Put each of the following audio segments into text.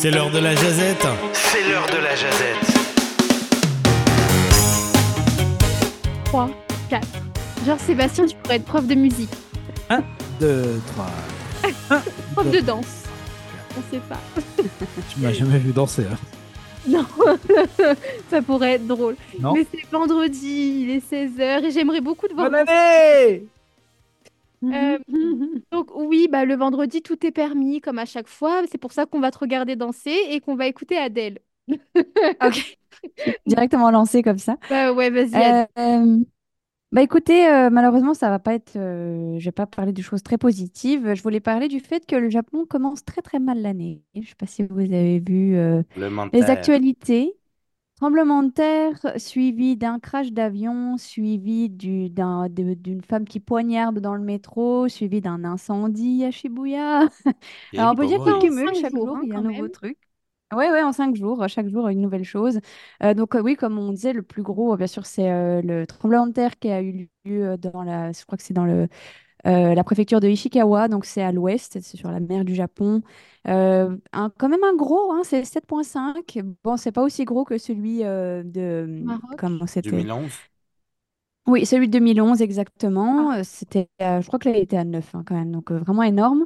C'est l'heure de la jazette. C'est l'heure de la jazette. 3, 4. Genre Sébastien, tu pourrais être prof de musique, 2, 3. prof de danse. On sait pas. Tu m'as jamais vu danser. hein. Non, ça pourrait être drôle. Non Mais c'est vendredi, il est 16h et j'aimerais beaucoup te voir. Bonne année Euh, Donc oui, bah, le vendredi, tout est permis, comme à chaque fois. C'est pour ça qu'on va te regarder danser et qu'on va écouter Adèle. Ok. Directement lancé comme ça. Bah ouais, vas-y. Adèle. Euh, bah écoutez, euh, malheureusement, ça va pas être. euh, je vais pas parler de choses très positives. Je voulais parler du fait que le Japon commence très très mal l'année. Je sais pas si vous avez vu euh, Le les actualités. Tremblement de terre suivi d'un crash d'avion, suivi du- d'un- de- d'une femme qui poignarde dans le métro, suivi d'un incendie à Shibuya. Alors, on peut dire qu'il En cumule cinq chaque jours, jour, hein, il y a un quand nouveau même. truc. Ouais, ouais, en cinq jours, chaque jour une nouvelle chose. Euh, donc euh, oui, comme on disait, le plus gros, bien sûr, c'est euh, le tremblement de terre qui a eu lieu euh, dans la, je crois que c'est dans le, euh, la préfecture de Ishikawa, donc c'est à l'ouest, c'est sur la mer du Japon. Euh, un- quand même un gros, hein, c'est 7.5. Bon, c'est pas aussi gros que celui euh, de, Maroc. comment c'était? 2011. Oui, celui de 2011 exactement. Ah. C'était, euh, je crois que là, il était à 9 hein, quand même, donc euh, vraiment énorme.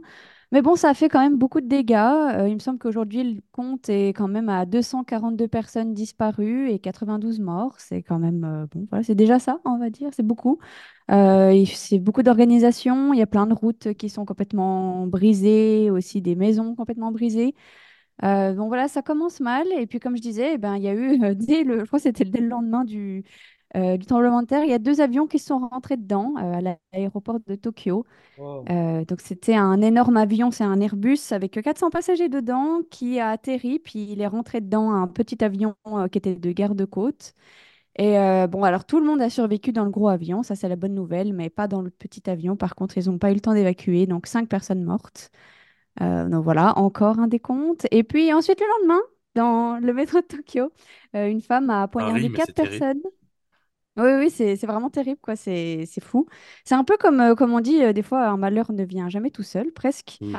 Mais bon, ça a fait quand même beaucoup de dégâts. Euh, il me semble qu'aujourd'hui, le compte est quand même à 242 personnes disparues et 92 morts. C'est quand même, euh, bon, voilà, c'est déjà ça, on va dire, c'est beaucoup. Euh, c'est beaucoup d'organisations. Il y a plein de routes qui sont complètement brisées, aussi des maisons complètement brisées. Euh, donc voilà, ça commence mal. Et puis, comme je disais, eh ben, il y a eu, dès le, je crois que c'était dès le lendemain du, euh, du tremblement de terre, il y a deux avions qui sont rentrés dedans euh, à l'aéroport de Tokyo. Euh, donc c'était un énorme avion, c'est un Airbus avec 400 passagers dedans qui a atterri, puis il est rentré dedans un petit avion euh, qui était de garde-côte. Et euh, bon, alors tout le monde a survécu dans le gros avion, ça c'est la bonne nouvelle, mais pas dans le petit avion. Par contre, ils n'ont pas eu le temps d'évacuer, donc cinq personnes mortes. Euh, donc voilà, encore un décompte. Et puis ensuite, le lendemain, dans le métro de Tokyo, euh, une femme a poignardé Horrible, mais quatre terrible. Oui, oui, c'est c'est vraiment terrible, quoi. C'est c'est fou. C'est un peu comme, euh, comme on dit, euh, des fois, un malheur ne vient jamais tout seul, presque. Mm.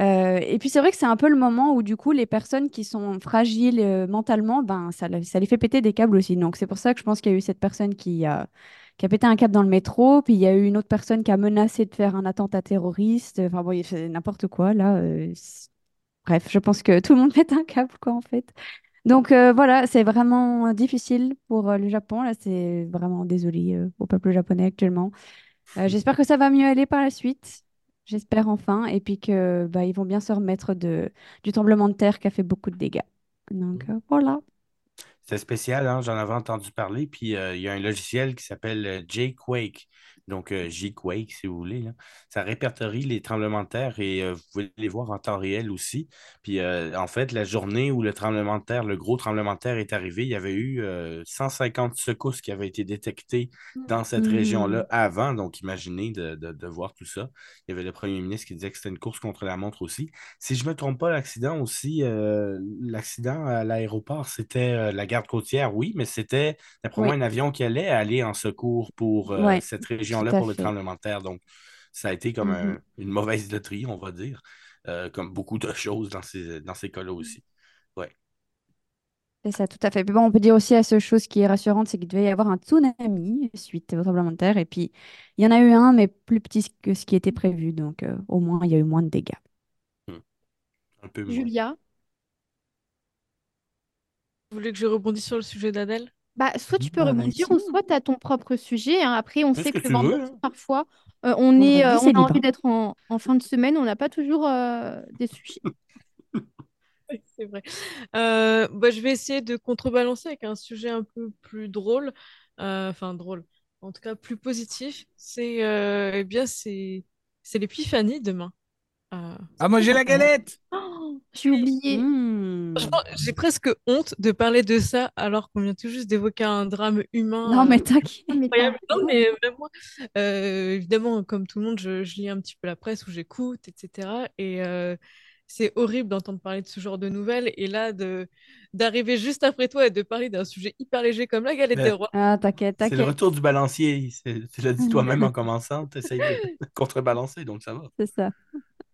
Euh, et puis c'est vrai que c'est un peu le moment où, du coup, les personnes qui sont fragiles euh, mentalement, ben, ça, le- ça les fait péter des câbles aussi. Donc c'est pour ça que je pense qu'il y a eu cette personne qui a, qui a pété un câble dans le métro, puis il y a eu une autre personne qui a menacé de faire un attentat terroriste. Enfin bon, il fait n'importe quoi, là. euh, c'est- Bref, je pense que tout le monde pète un câble, quoi, en fait. Donc euh, voilà, c'est vraiment difficile pour euh, le Japon. Là, c'est vraiment désolé euh, au peuple japonais actuellement. J'espère que ça va mieux aller par la suite. J'espère enfin. Et puis que bah, ils vont bien se remettre de, du tremblement de terre qui a fait beaucoup de dégâts. Donc euh, voilà. C'est spécial, hein, j'en avais entendu parler. Puis il y a un logiciel qui s'appelle J-Quake. Donc euh, J-Quake, si vous voulez. là. Ça répertorie les tremblements de terre et euh, vous pouvez les voir en temps réel aussi. Puis euh, en fait, la journée où le tremblement de terre, le gros tremblement de terre est arrivé, il y avait eu euh, 150 secousses qui avaient été détectées dans cette région-là avant. Donc imaginez de, de- de voir tout ça. Il y avait le premier ministre qui disait que c'était une course contre la montre aussi. Si je ne me trompe pas, l'accident aussi, euh, l'accident à l'aéroport, c'était euh, la garde côtière, oui, mais c'était, d'après moi, Oui. un avion qui allait aller en secours pour euh, Ouais, cette tout région-là à pour le fait. tremblement de terre. Donc, ça a été comme un- Mhm. une mauvaise loterie, on va dire, euh, comme beaucoup de choses dans ces, dans ces cas-là aussi. Ouais. C'est ça, tout à fait. Puis bon, on peut dire aussi à ce chose qui est rassurante, c'est qu'il devait y avoir un tsunami suite au tremblement de terre. Et puis, il y en a eu un, mais plus petit que ce qui était prévu. Donc, euh, au moins, il y a eu moins de dégâts. Un peu moins. Julia? Vous voulez que je rebondisse sur le sujet d'Adèle? Bah, soit tu peux Bah, rebondir, ou soit tu as ton propre sujet. hein. Après, on sait que que le veux, vendredi, hein. parfois, euh, on est, euh, on a envie d'être en, en fin de semaine, on n'a pas toujours euh, des sujets. C'est vrai. Euh, bah, je vais essayer de contrebalancer avec un sujet un peu plus drôle, Euh, enfin drôle, en tout cas plus positif. C'est euh, eh bien c'est c'est l'épiphanie demain. Ah, moi j'ai la galette Oh, j'ai oublié. Franchement, j'ai presque honte de parler de ça alors qu'on vient tout juste d'évoquer un drame humain. Non, mais t'inquiète. Non, mais euh, évidemment, comme tout le monde, je, je lis un petit peu la presse ou j'écoute, etc. Et euh, c'est horrible d'entendre parler de ce genre de nouvelles. Et là, de d'arriver juste après toi et de parler d'un sujet hyper léger comme la galette Mais- des rois. Ah, t'inquiète, C'est le t'inquiète. retour du balancier. C'est- Tu l'as dit toi-même en commençant. Tu essayes de contrebalancer, donc ça va. C'est ça.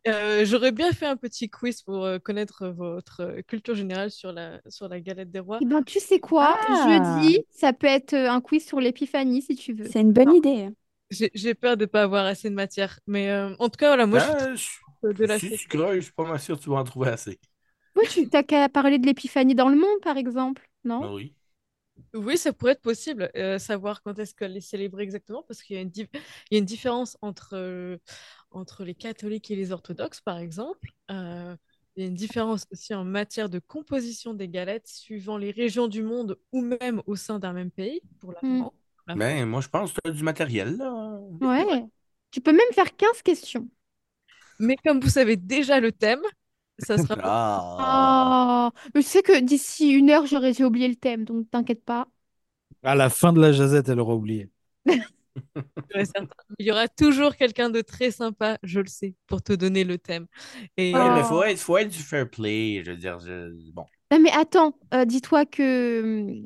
Euh, j'aurais bien fait un petit quiz pour euh, connaître votre euh, culture générale sur la, sur la galette des rois. Eh ben, tu sais quoi? Ah. Jeudi, ça peut être un quiz sur l'épiphanie si tu veux. C'est une bonne idée. J'ai j'ai peur de ne pas avoir assez de matière. Mais euh, en tout cas, voilà, moi, je suis je- de la si tu session. creuses, je suis pas mal sûr que tu vas en trouver assez. Oui, tu t'as qu'à parler de l'épiphanie dans le monde, par exemple, non? Ah oui. Oui, ça pourrait être possible, euh, savoir quand est-ce qu'elle est célébrée exactement, parce qu'il y a une, dif- il y a une différence entre, euh, entre les catholiques et les orthodoxes, par exemple. Euh, il y a une différence aussi en matière de composition des galettes, suivant les régions du monde ou même au sein d'un même pays, pour la Mm. France. la Ben, moi, je pense que tu as du matériel, là. Ouais. Tu peux même faire 15 questions. Mais comme vous savez déjà le thème, ça sera pas Ah. Ah, mais je sais que d'ici une heure, j'aurais oublié le thème, donc t'inquiète pas. À la fin de la jazette, elle aura oublié. Il y aura toujours quelqu'un de très sympa, je le sais, pour te donner le thème. Et Ouais, euh, mais faut être, faut être du fair play. Je veux dire, je- bon. Non, mais attends, euh, dis-toi que,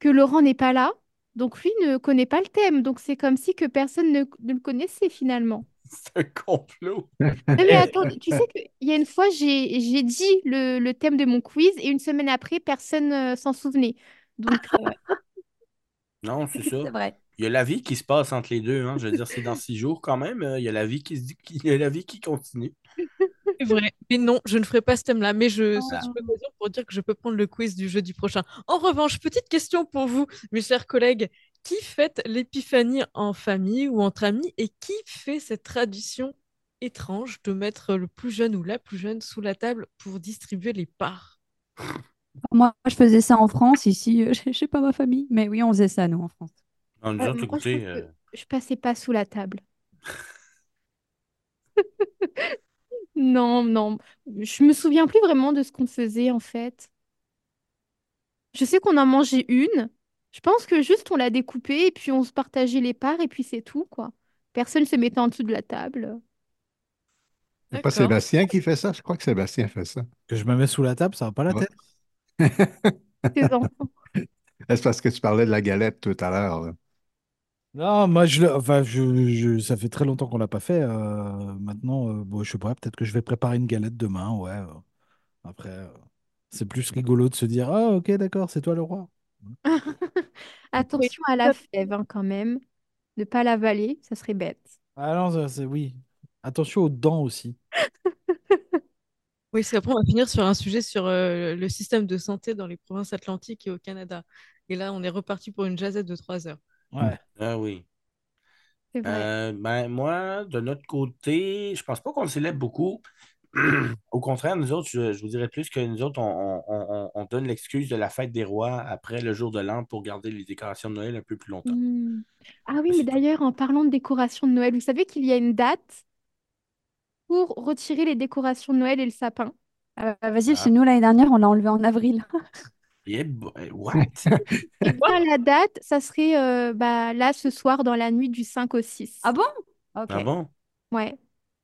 que Laurent n'est pas là, donc lui ne connaît pas le thème, donc c'est comme si que personne ne, ne le connaissait finalement. C'est un complot. Non, mais attends, tu sais qu'il y a une fois, j'ai, j'ai dit le, le thème de mon quiz et une semaine après, personne euh, s'en souvenait. Donc, euh, Non, c'est ça. C'est vrai. Il y a la vie qui se passe entre les deux. Hein. Je veux dire, c'est dans six jours quand même. euh, Il y a la vie qui se dit, il y a la vie qui continue. c'est vrai. Mais non, je ne ferai pas ce thème-là, mais je Oh. pour dire que je peux prendre le quiz du jeudi prochain. En revanche, petite question pour vous, mes chers collègues. Qui fête l'épiphanie en famille ou entre amis et qui fait cette tradition étrange de mettre le plus jeune ou la plus jeune sous la table pour distribuer les parts? Moi, je faisais ça en France. Ici, euh, je sais pas ma famille. Mais oui, on faisait ça, nous, en France. Non, nous euh, je euh, je passais pas sous la table. Non, non, je me souviens plus vraiment de ce qu'on faisait en fait. Je sais qu'on en mangeait une. Je pense que juste on l'a découpée et puis on se partageait les parts et puis c'est tout, quoi. Personne se mettait en dessous de la table. C'est pas D'accord. Sébastien qui fait ça? Je crois que Sébastien fait ça. Que je me mets sous la table, ça va pas la Ouais. tête. Tes enfants. C'est parce que tu parlais de la galette tout à l'heure. là. Non, moi, je, le- enfin, je, je- ça fait très longtemps qu'on l'a pas fait. euh, maintenant, euh, bon, je sais pas, peut-être que je vais préparer une galette demain, ouais. euh. Après, euh, c'est plus rigolo de se dire, ah, ok, d'accord, c'est toi le roi. Attention à la fève hein, quand même. Ne pas l'avaler, ça serait bête. Ah non, ça, c'est oui. Attention aux dents aussi. Oui, parce qu'après, on va finir sur un sujet sur euh, le système de santé dans les provinces atlantiques et au Canada. Et là, on est reparti pour une jazette de trois heures. Ouais. ah oui. C'est vrai. Euh, ben, moi, de notre côté, je pense pas qu'on le célèbre beaucoup. Au contraire, nous autres, je, je vous dirais plus que nous autres, on, on- on- on donne l'excuse de la fête des rois après le jour de l'an pour garder les décorations de Noël un peu plus longtemps. Hmm. Ah oui, mais d'ailleurs, en parlant de décoration de Noël, vous savez qu'il y a une date pour retirer les décorations de Noël et le sapin? Euh, vas-y, Ah. chez nous, l'année dernière, on l'a enlevé en avril. Yeah, boy, what? Et bien, la date, ça serait euh, bah, là ce soir dans la nuit du 5 au 6. Ah bon? Ok, Ah bon? Ouais.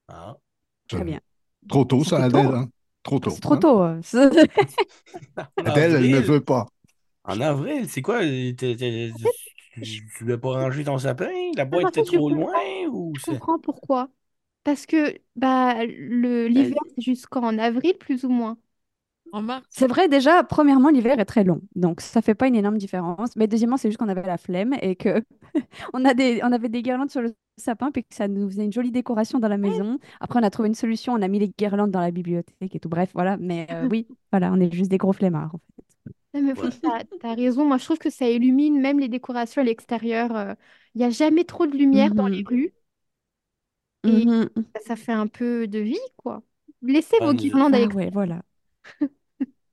Ah. très bien. Trop tôt, ça, Adèle. hein. hein? Trop tôt. C'est trop hein? tôt. euh. En Adèle, elle ne avril? veut pas. En avril, c'est quoi? t'es- tu tu voulais pas ranger ton sapin? La boîte était trop comprends. loin? Ou Je c'est... comprends pourquoi. Parce que bah, le, l'hiver, c'est jusqu'en avril, plus ou moins. En mars. C'est vrai, déjà, premièrement, l'hiver est très long. Donc, ça fait pas une énorme différence. Mais deuxièmement, c'est juste qu'on avait la flemme et que on a des, on avait des guirlandes sur le sapin puis que ça nous faisait une jolie décoration dans la maison. Après, on a trouvé une solution. On a mis les guirlandes dans la bibliothèque et tout. Bref, voilà. Mais euh, oui, voilà, on est juste des gros flemmards. en fait. Non, mais Ouais. t'as, t'as raison. Moi, je trouve que ça illumine même les décorations à l'extérieur. Il n'y a jamais trop de lumière dans les Mhm. rues. Et Mhm. ça, ça fait un peu de vie, quoi. Laissez vos guirlandes à Ah l'extérieur. ouais, voilà.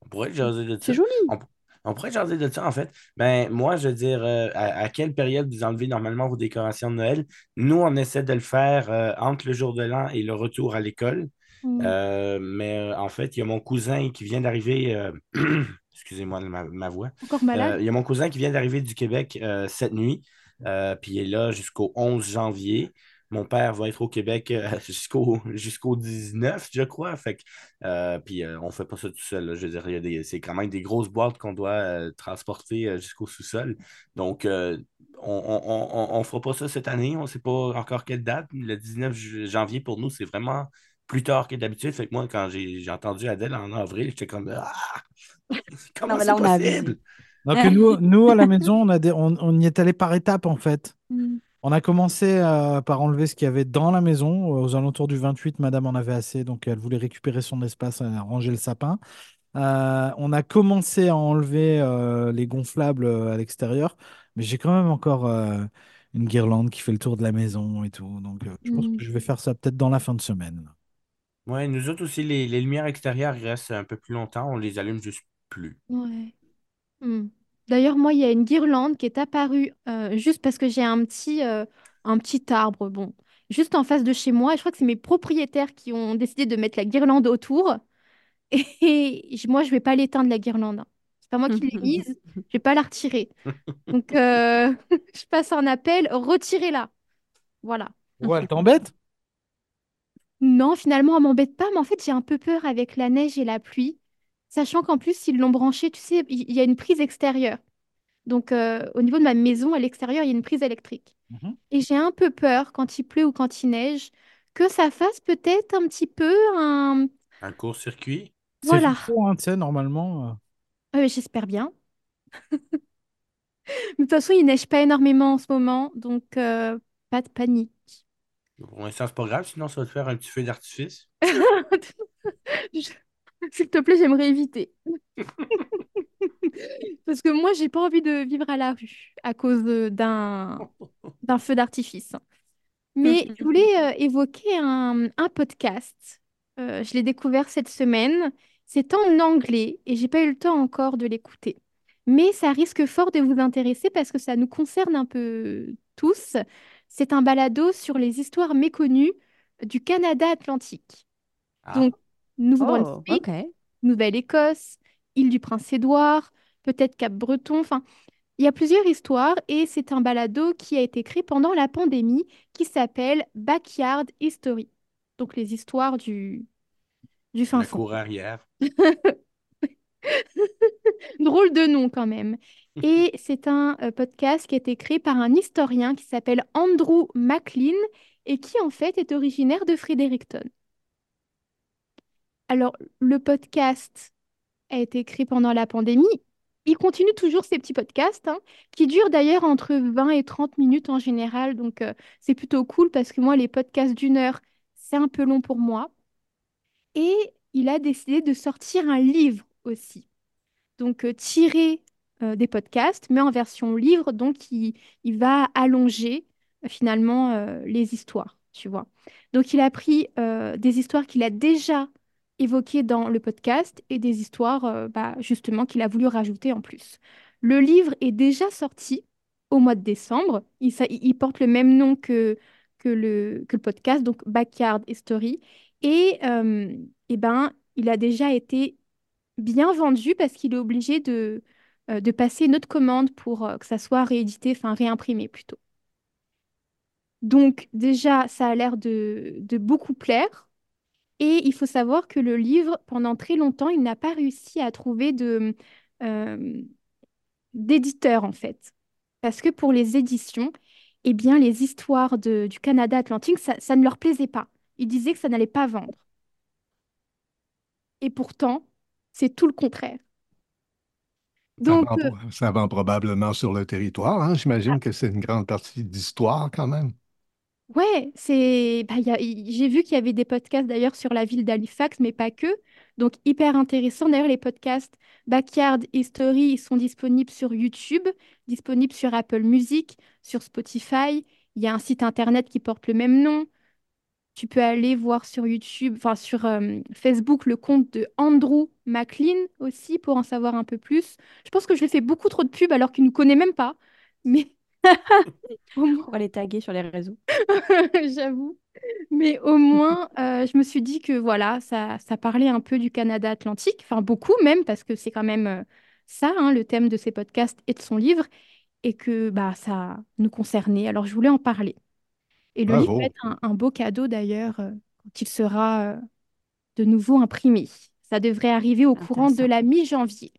On pourrait jaser de ça. C'est joli. On, on pourrait jaser de ça, en fait. Ben, moi, je veux dire, euh, à, à quelle période vous enlevez normalement vos décorations de Noël? Nous, on essaie de le faire euh, entre le jour de l'an et le retour à l'école. Mm. Euh, mais en fait, il y a mon cousin qui vient d'arriver. Excusez-moi ma, ma voix. Encore malade? il y a mon cousin qui vient d'arriver du Québec cette nuit. euh, puis il est là jusqu'au 11 janvier. Mon père va être au Québec euh, jusqu'au jusqu'au 19, je crois. Fait que, euh, puis euh, on fait pas ça tout seul. là. Je veux dire, il y a des- c'est quand même des grosses boîtes qu'on doit euh, transporter jusqu'au sous-sol. Donc, euh, on, on, on, on fera pas ça cette année. On sait pas encore quelle date. Le 19 ju- janvier, pour nous, c'est vraiment plus tard que d'habitude. Fait que moi, quand j'ai j'ai entendu Adèle en avril, j'étais comme Ah! Comment Non, c'est là, on a possible? Donc, nous, nous, à la maison, on, a des- on, on y est allé par étapes, en fait. Mm. On a commencé euh, par enlever ce qu'il y avait dans la maison. Aux alentours du 28, madame en avait assez, donc elle voulait récupérer son espace, elle a rangé le sapin. Euh, on a commencé à enlever euh, les gonflables euh, à l'extérieur, mais j'ai quand même encore euh, une guirlande qui fait le tour de la maison et tout. Donc, euh, je pense Mm. que je vais faire ça peut-être dans la fin de semaine. Ouais, nous autres aussi, les, les lumières extérieures restent un peu plus longtemps. On les allume juste plus. Ouais. Mm. D'ailleurs, moi, il y a une guirlande qui est apparue euh, juste parce que j'ai un petit, euh, un petit arbre, bon, juste en face de chez moi. Et je crois que c'est mes propriétaires qui ont décidé de mettre la guirlande autour. Et, moi, je vais pas l'éteindre, la guirlande. hein. C'est pas moi qui l'ai mise. Je vais pas la retirer. Donc, euh, je passe un appel, retirez-la. Voilà. Ouais, elle t'embête? Non, finalement, elle m'embête pas, mais en fait, j'ai un peu peur avec la neige et la pluie, sachant qu'en plus, ils l'ont branchée, tu sais, il y a une prise extérieure. Donc, euh, au niveau de ma maison, à l'extérieur, il y a une prise électrique. Mhm. Et j'ai un peu peur, quand il pleut ou quand il neige, que ça fasse peut-être un petit peu un... Un court-circuit? C'est Voilà. fixé, hein, tu sais, normalement. euh. Euh, j'espère bien. Mais de toute façon, il neige pas énormément en ce moment, donc euh, pas de panique. Pour l'instant, c'est pas grave, sinon ça va te faire un petit feu d'artifice. Je- S'il te plaît, j'aimerais éviter. Parce que moi, j'ai pas envie de vivre à la rue à cause d'un d'un feu d'artifice. Mais je voulais euh, évoquer un, un podcast. Euh, je l'ai découvert cette semaine. C'est en anglais et j'ai pas eu le temps encore de l'écouter. Mais ça risque fort de vous intéresser parce que ça nous concerne un peu tous. C'est un balado sur les histoires méconnues du Canada atlantique. Ah, Donc, Nouveau-Brunswick, ok. Nouvelle-Écosse, île du Prince-Édouard, peut-être Cap-Breton. Enfin, il y a plusieurs histoires et c'est un balado qui a été créé pendant la pandémie qui s'appelle Backyard History. Donc, les histoires du, du fin la fond. cour arrière. Drôle de nom quand même. Et c'est un euh, podcast qui a été créé par un historien qui s'appelle Andrew MacLean et qui en fait est originaire de Fredericton. Alors, le podcast a été créé pendant la pandémie. Il continue toujours ces petits podcasts, hein, qui durent d'ailleurs entre 20 et 30 minutes en général. Donc, euh, c'est plutôt cool parce que moi, les podcasts d'une heure, c'est un peu long pour moi. Et il a décidé de sortir un livre aussi. Donc, euh, tiré euh, des podcasts, mais en version livre. Donc, il, il va allonger finalement les histoires, tu vois. Donc, il a pris des histoires qu'il a déjà évoquées dans le podcast et des histoires euh, bah, justement qu'il a voulu rajouter en plus. Le livre est déjà sorti au mois de décembre. Il, porte le même nom que, que le, que le podcast, donc Backyard. Et, euh, eh ben, il a déjà été bien vendu parce qu'il est obligé de, euh, de passer une autre commande pour euh, que ça soit réédité, enfin réimprimé plutôt. Donc déjà, ça a l'air de, de beaucoup plaire. Et il faut savoir que le livre, pendant très longtemps, il n'a pas réussi à trouver de, euh, d'éditeur en fait. Parce que pour les éditions, eh bien, les histoires de- du Canada atlantique, ça, ça ne leur plaisait pas. Ils disaient que ça n'allait pas vendre. Et pourtant, c'est tout le contraire. Ça Donc, vend, euh, ça vend probablement sur le territoire. hein. J'imagine que c'est une grande partie d'histoire quand même. Ouais, c'est. bah, J'ai vu qu'il y avait des podcasts d'ailleurs sur la ville d'Halifax, mais pas que. Donc, hyper intéressant. D'ailleurs, les podcasts Backyard History, ils sont disponibles sur YouTube, disponibles sur Apple Music, sur Spotify. Il y a un site internet qui porte le même nom. Tu peux aller voir sur YouTube, enfin sur euh, Facebook, le compte de Andrew MacLean aussi pour en savoir un peu plus. Je pense que je lui fais beaucoup trop de pub alors qu'il ne nous connaît même pas. Mais au moins, On va les taguer sur les réseaux. J'avoue. Mais au moins, euh, je me suis dit que voilà, ça, ça parlait un peu du Canada atlantique, enfin beaucoup même, parce que c'est quand même euh, ça, hein, le thème de ces podcasts et de son livre, et que bah, ça nous concernait. Alors je voulais en parler. Et le livre va être un, un beau cadeau d'ailleurs euh, quand il sera de nouveau imprimé. Ça devrait arriver au courant de la mi-janvier.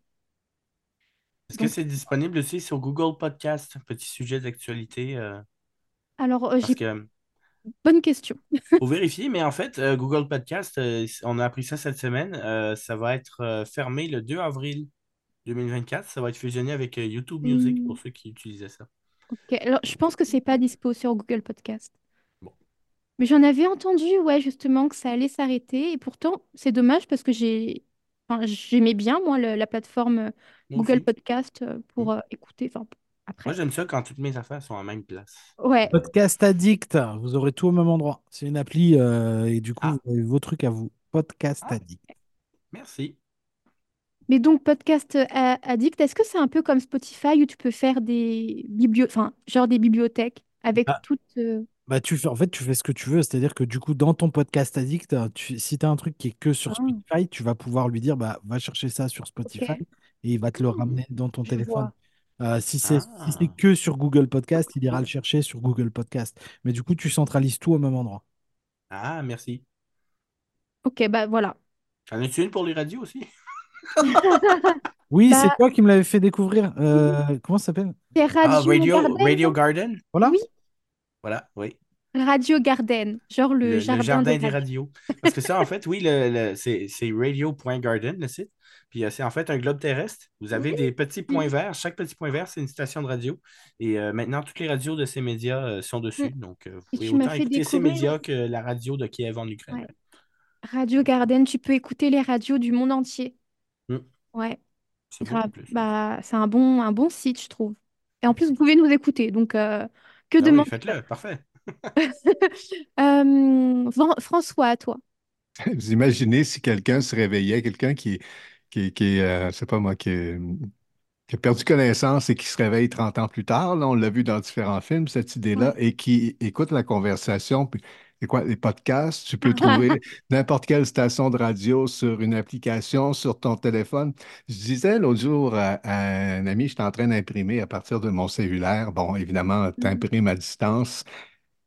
Est-ce que Donc, c'est disponible aussi sur Google Podcast? Petit sujet d'actualité. euh, alors, euh, parce j'ai que bonne question. Faut vérifier, mais en fait, euh, Google Podcast, euh, on a appris ça cette semaine. euh, ça va être euh, fermé le 2 avril 2024. Ça va être fusionné avec euh, YouTube Music Hmm, pour ceux qui utilisaient ça. ok. Alors, je pense que c'est pas dispo sur Google Podcast. Bon. Mais j'en avais entendu, ouais, justement, que ça allait s'arrêter. Et pourtant, c'est dommage parce que j'ai, enfin, j'aimais bien, moi, le- la plateforme euh, Moi Google aussi. Podcast euh, pour Mm. euh, écouter. Enfin, Moi, après. j'aime ça quand toutes mes affaires sont en même place. Ouais. Podcast Addict, vous aurez tout au même endroit. C'est une appli euh, et du coup, Ah, vous avez vos trucs à vous. Podcast ah, Addict. merci. Mais donc, Podcast euh, a- Addict, est-ce que c'est un peu comme Spotify où tu peux faire des biblio... enfin, genre des bibliothèques avec Ah, toutes. euh, bah, tu fais, en fait, tu fais ce que tu veux. C'est-à-dire que du coup, dans ton podcast Addict, tu- si tu as un truc qui est que sur Ah, Spotify, tu vas pouvoir lui dire, bah, va chercher ça sur Spotify ok. et il va te le Hmm, ramener dans ton je téléphone. vois. Euh, si c'est si c'est Ah, que sur Google Podcast, il ira le chercher sur Google Podcast. Mais du coup, tu centralises tout au même endroit. ah, merci. Ok, bah voilà. En as-tu une pour les radios aussi? Oui, c'est Bah, toi qui me l'avais fait découvrir. Euh, comment ça s'appelle? c'est Ah, Radio Radio, Garden, Radio non? Garden? Voilà. Oui, Voilà, oui. Radio Garden, genre le Le, le jardin jardin des des radios. radios. Parce que ça, en fait, oui, le, le- c'est c'est radio.garden, le site. Puis euh, c'est en fait un globe terrestre. Vous avez Oui. des petits points verts. Chaque petit point vert, c'est une station de radio. Et euh, maintenant, toutes les radios de ces médias euh, sont dessus. Mm. Donc, euh, vous pouvez autant écouter ces médias que la radio de Kiev en Ukraine. ouais, Radio Garden, tu peux écouter les radios du monde entier. Mm. Ouais, C'est. Bah, c'est un bon, un bon site, je trouve. Et en plus, vous pouvez nous écouter, donc que Ah oui, demander? faites-le. Parfait. Euh, Fran- François, à toi. Vous imaginez si quelqu'un se réveillait, quelqu'un qui, qui, qui, euh, je sais pas moi, qui, qui a perdu connaissance et qui se réveille 30 ans plus tard, là, on l'a vu dans différents films, cette idée-là, Ouais. et qui écoute la conversation, puis c'est quoi, les podcasts, tu peux trouver n'importe quelle station de radio sur une application, sur ton téléphone. Je disais l'autre jour à, à un ami, j'étais en train d'imprimer à partir de mon cellulaire. Bon, évidemment, tu Mm. imprimes à distance.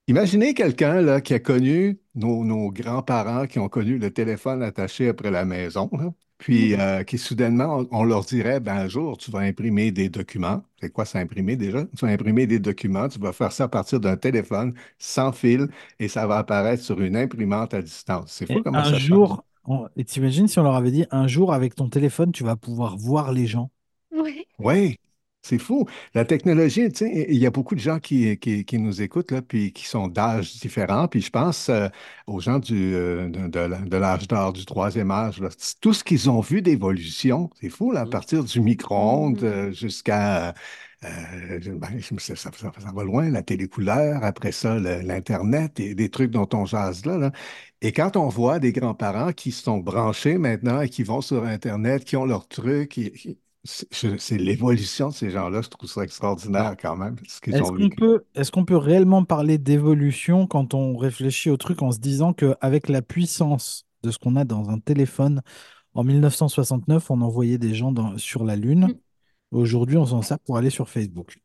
Imaginez quelqu'un là, qui a connu nos, nos grands-parents qui ont connu le téléphone attaché après la maison, là, puis Mm. euh, qui soudainement, on, on leur dirait, ben, un jour, tu vas imprimer des documents. C'est quoi ça, imprimer déjà? Tu vas imprimer des documents, tu vas faire ça à partir d'un téléphone sans fil et ça va apparaître sur une imprimante à distance. C'est fou comment un ça change. jour, on- et t'imagines si on leur avait dit, un jour, avec ton téléphone, tu vas pouvoir voir les gens? Ouais. Oui, c'est fou. La technologie, tu sais, il y a beaucoup de gens qui, qui, qui nous écoutent, là, puis qui sont d'âges différents. Puis je pense euh, aux gens du, euh, de, de la- de l'âge d'or, du troisième âge. là. Tout ce qu'ils ont vu d'évolution, c'est fou, là, à Mm. partir du micro-ondes Mm. euh, jusqu'à... ben, ça, ça- ça- ça va loin, la télécouleur, après ça, l'Internet et des trucs dont on jase là, là. Et quand on voit des grands-parents qui sont branchés maintenant et qui vont sur Internet, qui ont leurs trucs, et- c'est l'évolution de ces gens-là. Je trouve ça extraordinaire quand même, ce qu'ils est-ce ont qu'on peut, est-ce qu'on peut réellement parler d'évolution quand on réfléchit au truc en se disant qu'avec la puissance de ce qu'on a dans un téléphone, en 1969, on envoyait des gens dans- sur la Lune. Mm. Aujourd'hui, on s'en sert pour aller sur Facebook.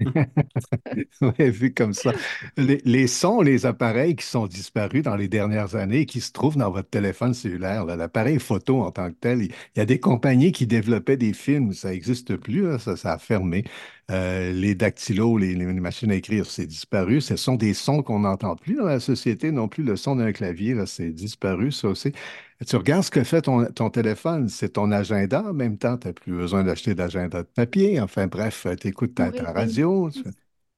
Ouais, vu comme ça. Les, sons, les appareils qui sont disparus dans les dernières années, qui se trouvent dans votre téléphone cellulaire, l'appareil photo en tant que tel, il y a des compagnies qui développaient des films, ça n'existe plus, ça, a fermé. Euh, les dactylos, les, les machines à écrire, c'est disparu. Ce sont des sons qu'on n'entend plus dans la société, non plus le son d'un clavier, c'est disparu, ça aussi. Tu regardes ce que fait ton, ton téléphone, c'est ton agenda en même temps, tu n'as plus besoin d'acheter d'agenda de papier. Enfin bref, tu écoutes ta, ta Oui. radio, tu,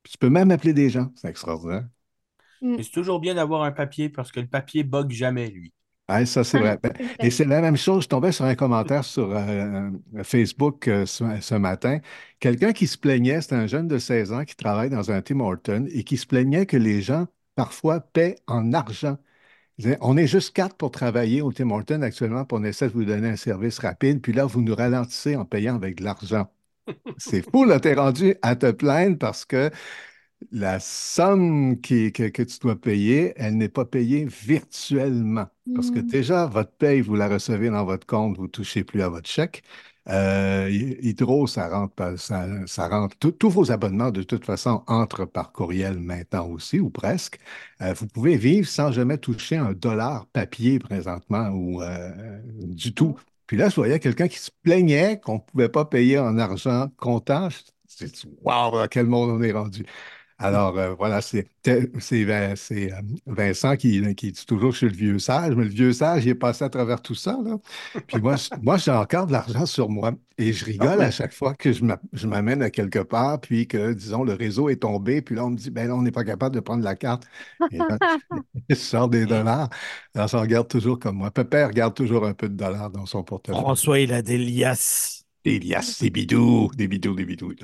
tu peux même appeler des gens, c'est extraordinaire. Mm. Mais c'est toujours bien d'avoir un papier parce que le papier bug jamais, lui. Ouais, ça, c'est Ah, vrai. Ben, Et c'est la même chose. Je tombais sur un commentaire sur euh, Facebook euh, ce, ce matin. Quelqu'un qui se plaignait, c'était un jeune de 16 ans qui travaille dans un Tim Horton et qui se plaignait que les gens, parfois, paient en argent. On est juste quatre pour travailler au Tim Horton actuellement, puis on essaie de vous donner un service rapide, puis là, vous nous ralentissez en payant avec de l'argent. C'est fou, là, t'es rendu à te plaindre parce que la somme qui- que, que tu dois payer, elle n'est pas payée virtuellement. Parce que Mm. déjà, votre paye, vous la recevez dans votre compte, vous ne touchez plus à votre chèque. Euh, Hydro, ça rentre, ça, ça rentre. tous vos abonnements, de toute façon, entrent par courriel maintenant aussi, ou presque. Euh, vous pouvez vivre sans jamais toucher un dollar papier présentement ou euh, du tout. Puis là, je voyais quelqu'un qui se plaignait qu'on ne pouvait pas payer en argent comptant. Je- C'est wow, à quel monde on est rendu? Alors, euh, voilà, c'est euh, Vincent qui, qui dit toujours je suis le vieux sage, mais le vieux sage, il est passé à travers tout ça, là. Puis moi, moi j'ai encore de l'argent sur moi et je Ah rigole à chaque fois que je m'a- je m'amène à quelque part, puis que, disons, le réseau est tombé, puis là, on me dit, ben là, on n'est pas capable de prendre la carte. Et là, je sors des dollars. Alors, ça regarde toujours comme moi. Pépère garde toujours un peu de dollars dans son portefeuille. François, il a des liasses. Y a des bidous, des bidous, des bidous.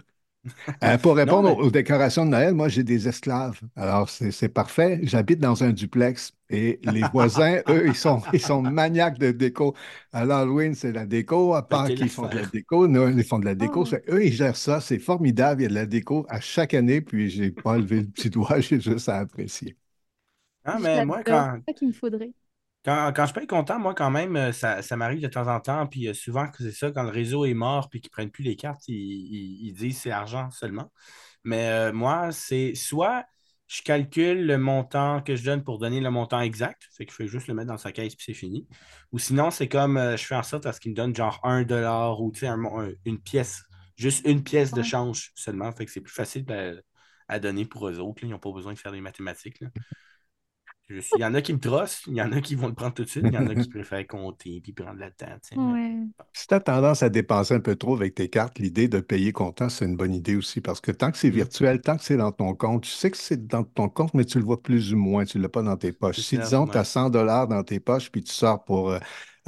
Euh, pour Non, répondre mais aux, décorations de Noël, moi, j'ai des esclaves. Alors, c'est parfait. J'habite dans un duplex et les voisins, eux, ils sont, ils sont maniaques de déco. À l'Halloween, c'est la déco. À Pâques, ils font de la déco. Noël, ils font de la déco. Oh. C'est- eux, ils gèrent ça. C'est formidable. Il y a de la déco à chaque année. Puis, j'ai pas levé le petit doigt. J'ai juste à apprécier. Ah, mais moi, quand, C'est ça qu'il me faudrait. Quand, quand je être content, moi, quand même, euh, ça, ça m'arrive de temps en temps. Puis euh, souvent, que c'est ça, quand le réseau est mort puis qu'ils ne prennent plus les cartes, ils, ils- ils disent c'est argent seulement. Mais euh, moi, c'est soit je calcule le montant que je donne pour donner le montant exact, fait qu'il faut juste le mettre dans sa caisse puis c'est fini. Ou sinon, c'est comme euh, je fais en sorte à ce qu'il me donne genre un dollar ou un une pièce, juste une pièce de change seulement. Fait que c'est plus facile à, à donner pour eux autres. là. Ils n'ont pas besoin de faire des mathématiques. là. Il y en a qui me trossent, il y en a qui vont le prendre tout de suite, il y en a qui préfèrent compter puis prendre le temps. Ouais. Si tu as tendance à dépenser un peu trop avec tes cartes, l'idée de payer comptant, c'est une bonne idée aussi parce que tant que c'est Mm. virtuel, tant que c'est dans ton compte, tu sais que c'est dans ton compte, mais tu le vois plus ou moins, tu ne l'as pas dans tes poches. C'est Si, disons, tu as ouais. 100 dollars dans tes poches, puis tu sors pour, euh,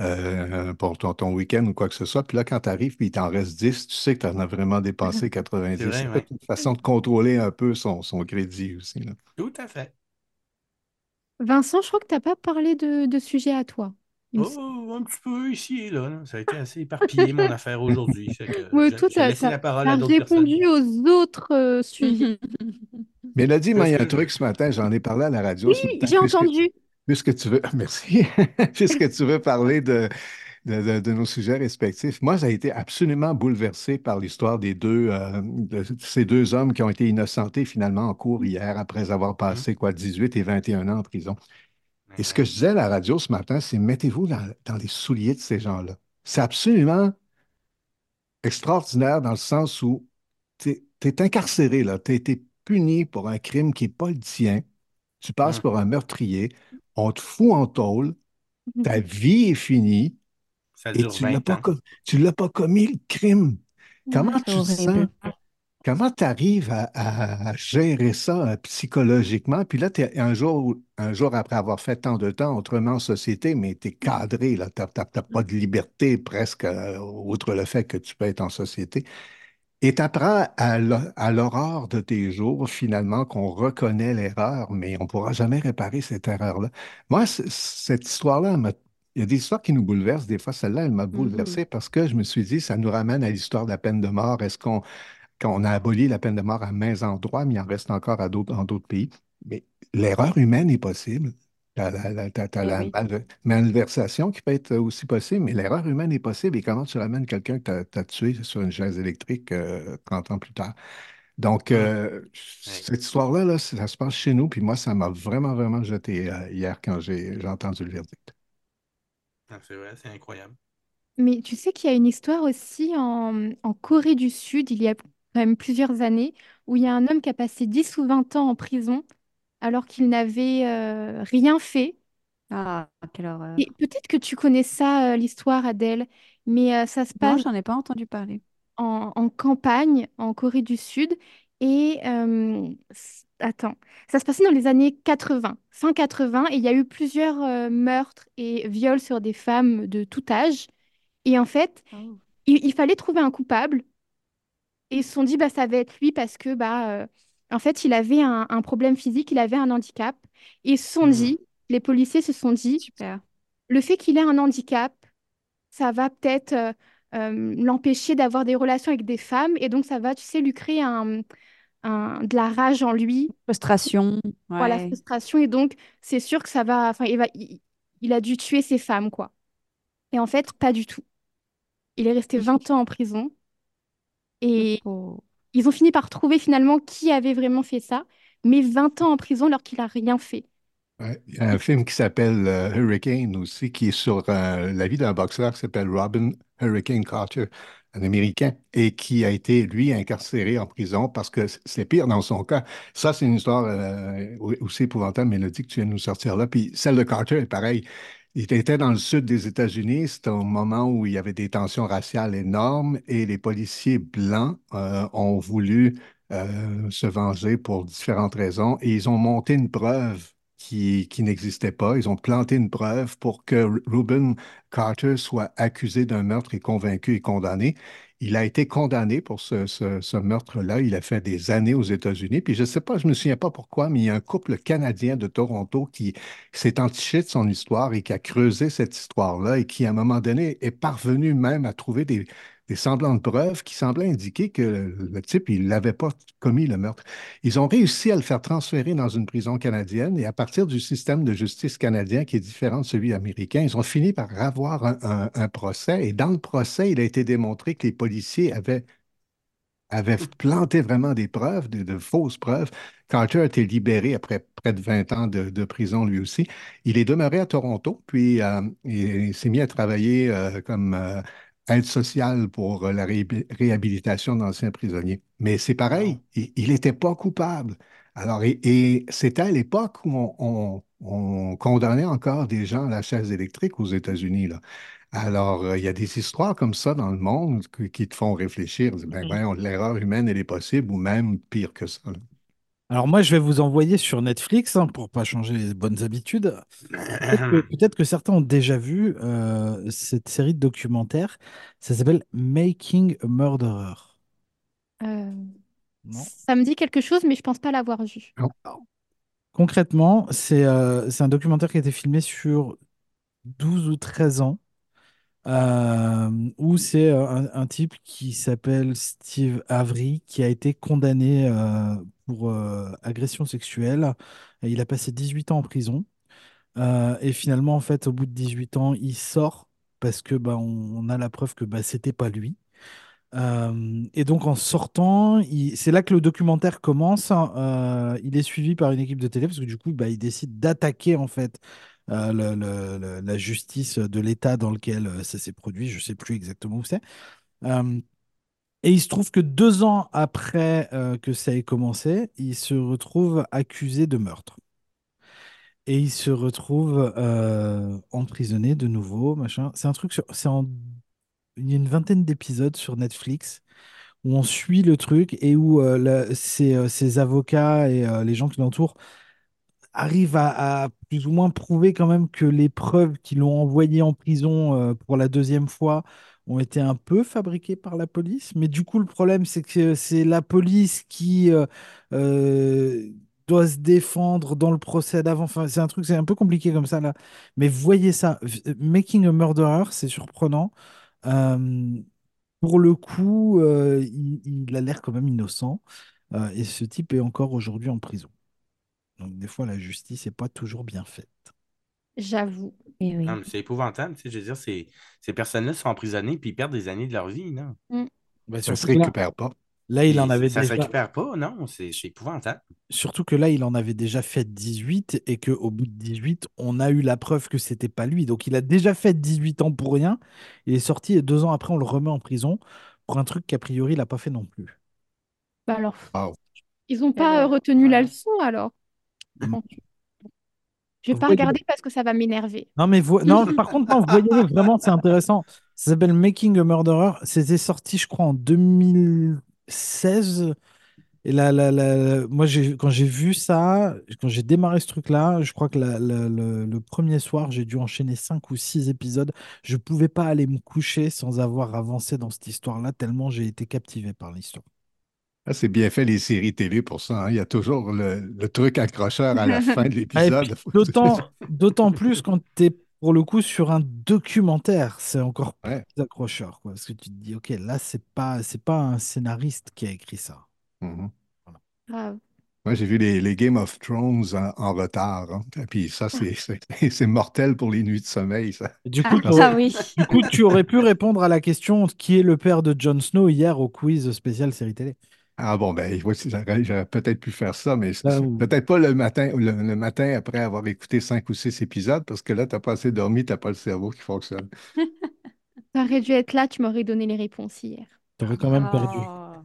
euh, pour ton, ton week-end ou quoi que ce soit, puis là, quand tu arrives, puis il t'en reste 10, tu sais que tu en as vraiment dépensé 90. C'est vrai, ouais. une façon de contrôler un peu son, son crédit aussi. là. Tout à fait. Vincent, je crois que tu n'as pas parlé de, de sujet à toi. il me semble. Oh, un petit peu ici et là, là. Ça a été assez éparpillé, mon affaire aujourd'hui. Fait que toi, as, laisser la parole t'as à d'autres personnes. répondu aux autres euh, sujets. Mélodie, moi, il y a un Parce que- truc ce matin, j'en ai parlé à la radio Oui, matin, j'ai puisque, entendu. puisque tu veux, merci, puisque tu veux parler de, de, de- de nos sujets respectifs. Moi, j'ai été absolument bouleversé par l'histoire des deux, euh, de ces deux hommes qui ont été innocentés finalement en cours hier après avoir passé quoi, 18 et 21 ans en prison. Et ce que je disais à la radio ce matin, c'est mettez-vous dans, dans les souliers de ces gens-là. C'est absolument extraordinaire dans le sens où tu es, incarcéré. Tu as été puni pour un crime qui n'est pas le tien. Tu passes Hum. pour un meurtrier. On te fout en tôle. Ta vie est finie. Et tu l'as 20 pas, ans. com- tu l'as pas commis le crime. Comment tu sens? Comment tu arrives à, gérer ça euh, psychologiquement? Puis là, t'es- un jour, un jour après avoir fait tant de temps autrement en société, mais tu es cadré, tu n'as pas de liberté presque, euh, outre le fait que tu peux être en société. Et tu apprends à l'aurore de tes jours, finalement, qu'on reconnaît l'erreur, mais on ne pourra jamais réparer cette erreur-là. Moi, cette histoire-là, m'a- il y a des histoires qui nous bouleversent. Des fois, celle-là, elle m'a bouleversé parce que je me suis dit, ça nous ramène à l'histoire de la peine de mort. Est-ce qu'on qu'on a aboli la peine de mort à maints endroits, mais il en reste encore à d'autres, dans d'autres pays? Mais l'erreur humaine est possible. Tu as la, la- t'as- t'as Eh la oui. malve- malversation qui peut être aussi possible, mais l'erreur humaine est possible. Et comment tu ramènes quelqu'un que tu as, tué sur une chaise électrique euh, 30 ans plus tard? Donc, euh, cette histoire-là, là, ça se passe chez nous, puis moi, ça m'a vraiment, vraiment jeté euh, hier quand j'ai entendu le verdict. Ah, c'est vrai, c'est incroyable. Mais tu sais qu'il y a une histoire aussi en, en Corée du Sud, il y a quand même plusieurs années, où il y a un homme qui a passé 10 ou 20 ans en prison alors qu'il n'avait euh, rien fait. Ah, quelle horreur. Et peut-être que tu connais ça, euh, l'histoire, Adèle, mais euh, ça se Non, passe j'en ai pas entendu parler. en, en campagne, en Corée du Sud. Et euh, attends, ça se passait dans les années 80, fin 80, et il y a eu plusieurs euh, meurtres et viols sur des femmes de tout âge. Et en fait, Oh. il, il fallait trouver un coupable. Et ils se sont dit, bah, ça va être lui parce que, bah, euh, en fait, il avait un, un problème physique, il avait un handicap. Et ils se sont Mhm. dit, les policiers se sont dit, Super. le fait qu'il ait un handicap, ça va peut-être euh, l'empêcher d'avoir des relations avec des femmes. Et donc, ça va, tu sais, lui créer un, un- de la rage en lui, Frustration. voilà, Ouais. frustration. Et donc, c'est sûr que ça va, enfin, il va, il, il a dû tuer ses femmes, quoi. Et en fait, pas du tout. Il est resté 20 ans en prison. Et Oh. ils ont fini par trouver finalement qui avait vraiment fait ça, mais 20 ans en prison alors qu'il a rien fait. Ouais, Il y a un film qui s'appelle euh, Hurricane aussi, qui est sur euh, la vie d'un boxeur qui s'appelle Robin Hurricane Carter, un Américain, et qui a été, lui, incarcéré en prison parce que c'est pire dans son cas. Ça, c'est une histoire euh, aussi épouvantable, Mélodie, que tu viens de nous sortir là. Puis celle de Carter est pareille. Il était dans le sud des États-Unis. C'était un moment où il y avait des tensions raciales énormes et les policiers blancs euh, ont voulu euh, se venger pour différentes raisons et ils ont monté une preuve qui, n'existait pas. Ils ont planté une preuve pour que Reuben Carter soit accusé d'un meurtre et convaincu et condamné. Il a été condamné pour ce, ce- ce meurtre-là. Il a fait des années aux États-Unis. Puis je ne sais pas, je ne me souviens pas pourquoi, mais il y a un couple canadien de Toronto qui s'est entiché de son histoire et qui a creusé cette histoire-là et qui, à un moment donné, est parvenu même à trouver des, des semblants de preuves qui semblaient indiquer que le, type, il n'avait pas commis le meurtre. Ils ont réussi à le faire transférer dans une prison canadienne et à partir du système de justice canadien qui est différent de celui américain, ils ont fini par avoir un, procès et dans le procès, il a été démontré que les policiers avaient avait planté vraiment des preuves, de, fausses preuves. Carter a été libéré après près de 20 ans de, prison lui aussi. Il est demeuré à Toronto, puis euh, il, il s'est mis à travailler euh, comme euh, aide sociale pour euh, la réhabi- réhabilitation d'anciens prisonniers. Mais c'est pareil, il n'était pas coupable. Alors, et, et c'était à l'époque où on, on- on condamnait encore des gens à la chaise électrique aux États-Unis. Alors, euh, il y a des histoires comme ça dans le monde qui te font réfléchir. Ben, voyons, l'erreur humaine, elle est possible, ou même pire que ça. là. Alors moi, je vais vous envoyer sur Netflix, hein, pour pas changer les bonnes habitudes. Peut-être que, peut-être que certains ont déjà vu euh, cette série de documentaires? Ça s'appelle Making a Murderer. Euh, Non? ça me dit quelque chose, mais je pense pas l'avoir vu. Non. Concrètement, c'est euh, c'est un documentaire qui a été filmé sur 12 ou 13 ans, euh, où c'est euh, un, type qui s'appelle Steve Avery, qui a été condamné euh, pour euh, agression sexuelle. Il a passé 18 ans en prison. Et finalement, en fait, au bout de 18 ans, il sort parce que bah, on, a la preuve que bah, c'était pas lui. Et donc en sortant, c'est là que le documentaire commence. hein. Il est suivi par une équipe de télé parce que du coup, bah, il décide d'attaquer en fait le- la justice de l'État dans lequel euh, ça s'est produit. Je sais plus exactement où c'est. Et il se trouve que deux ans après euh, que ça ait commencé, il se retrouve accusé de meurtre. Et il se retrouve euh, emprisonné de nouveau, machin. C'est un truc sur, c'est il y a une vingtaine d'épisodes sur Netflix où on suit le truc et où euh, la- ses, avocats et les gens qui l'entourent arrivent à, plus ou moins prouver quand même que les preuves qui l'ont envoyé en prison euh, pour la deuxième fois ont été un peu fabriquées par la police. Mais du coup, le problème, c'est que c'est la police qui euh, euh, doit se défendre dans le procès d'avant. Enfin, c'est un truc, c'est un peu compliqué comme ça là. Mais voyez ça, Making a Murderer, c'est surprenant. Pour le coup, il, a l'air quand même innocent. et ce type est encore aujourd'hui en prison. Donc des fois, la justice n'est pas toujours bien faite. J'avoue. Et oui. Non, mais c'est épouvantable, tu sais, je veux dire, ces, ces personnes-là sont emprisonnées puis ils perdent des années de leur vie, là. Bah, Ça ne surtout se que là, récupère pas. là, il Et en avait ça ne se déjà, récupère pas, non, c'est c'est épouvantable. surtout que là, il en avait déjà fait 18 et qu'au bout de 18, on a eu la preuve que c'était pas lui. Donc il a déjà fait 18 ans pour rien. Il est sorti et deux ans après, on le remet en prison pour un truc qu'a priori, il n'a pas fait non plus. Bah alors, Wow. ils ont Et pas euh, retenu la leçon alors? Je vais pas voyez- regarder parce que ça va m'énerver. Non, mais non, par contre, non, vous voyez, vraiment, c'est intéressant. Ça s'appelle Making a Murderer. C'était sorti, je crois, en 2016. Et là, là, là, moi, quand j'ai vu ça, quand j'ai démarré ce truc-là, je crois que la- la- le, le premier soir, j'ai dû enchaîner cinq ou six épisodes. Je pouvais pas aller me coucher sans avoir avancé dans cette histoire-là, tellement j'ai été captivé par l'histoire. Ah, c'est bien fait les séries télé pour ça. hein. Il y a toujours le, le truc accrocheur à la fin de Ah, l'épisode. d'autant, plus quand tu es pour le coup sur un documentaire, c'est encore Ouais. plus accrocheur, quoi, parce que tu te dis, ok, là, c'est pas, c'est pas un scénariste qui a écrit ça. Mhm. Grave. Moi, j'ai vu les, les Game of Thrones en, en retard. hein. Et puis ça, c'est c'est- mortel pour les nuits de sommeil, ça. Du Ah, coup, Ah, Ah oui. du coup, tu aurais pu répondre à la question qui est le père de Jon Snow hier au quiz spécial série télé? Ah bon, ben voici, j'aurais j'aurais peut-être pu faire ça, mais c'est- Là c'est où- peut-être pas le matin, le, le matin après avoir écouté cinq ou six épisodes, parce que là, tu n'as pas assez dormi, tu n'as pas le cerveau qui fonctionne. T'aurais dû être là, tu m'aurais donné les réponses hier. T'aurais quand même perdu. Ah.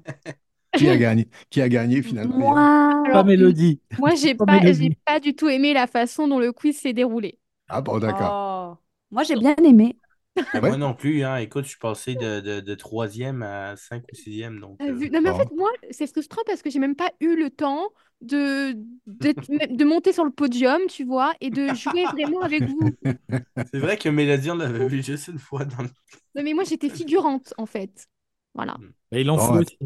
Qui a gagné? Qui a gagné finalement? Moi, Pas Mélodie. moi, j'ai Pas pas, pas du tout aimé la façon dont le quiz s'est déroulé. Ah bon, d'accord. oh. Moi, j'ai bien aimé. Ben, Ouais. Moi non plus, hein. Écoute, je suis passé de, de, de troisième à cinq ou sixième. Donc, T'as euh, vu Non, mais en Bon. fait, moi, c'est frustrant parce que j'ai même pas eu le temps de, de monter sur le podium, tu vois, et de jouer vraiment avec vous. c'est vrai que Mélodie, on l'avait vu juste une fois dans le. Non, mais moi, j'étais figurante, en fait. Voilà. Et il en Bon, aussi.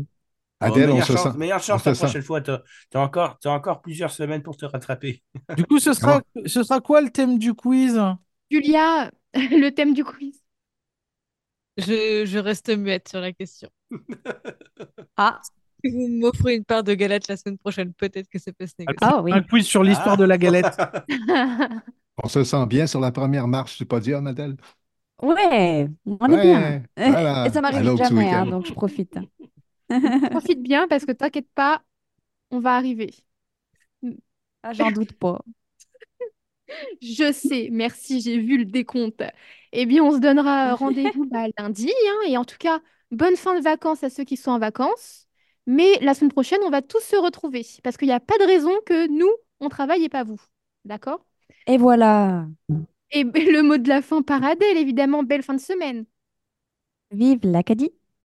Bon, Adèle, on meilleure se chance, sent. meilleure on chance se la sent. prochaine fois. T'as, t'as encore, t'as encore plusieurs semaines pour te rattraper. Du coup, ce sera, ce sera quoi le thème du quiz? Julia, le thème du quiz. Je, je reste muette sur la question. Ah, Si vous m'offrez une part de galette la semaine prochaine, peut-être que ça peut se négocier. ah oui. Un quiz sur l'histoire Ah. de la galette. On se sent bien sur la première marche du podium, Adèle? Ouais, on est Ouais, bien. Et- voilà. Et ça m'arrive jamais, hein, donc je profite. Profite bien parce que t'inquiète pas, on va arriver. Ah, J'en doute pas. Je sais, merci, j'ai vu le décompte. Eh bien, on se donnera rendez-vous bah, lundi. hein, et en tout cas, bonne fin de vacances à ceux qui sont en vacances. Mais la semaine prochaine, on va tous se retrouver. Parce qu'il n'y a pas de raison que nous, on travaille et pas vous. D'accord? Et voilà. Et le mot de la fin par Adèle, évidemment, belle fin de semaine. Vive l'Acadie.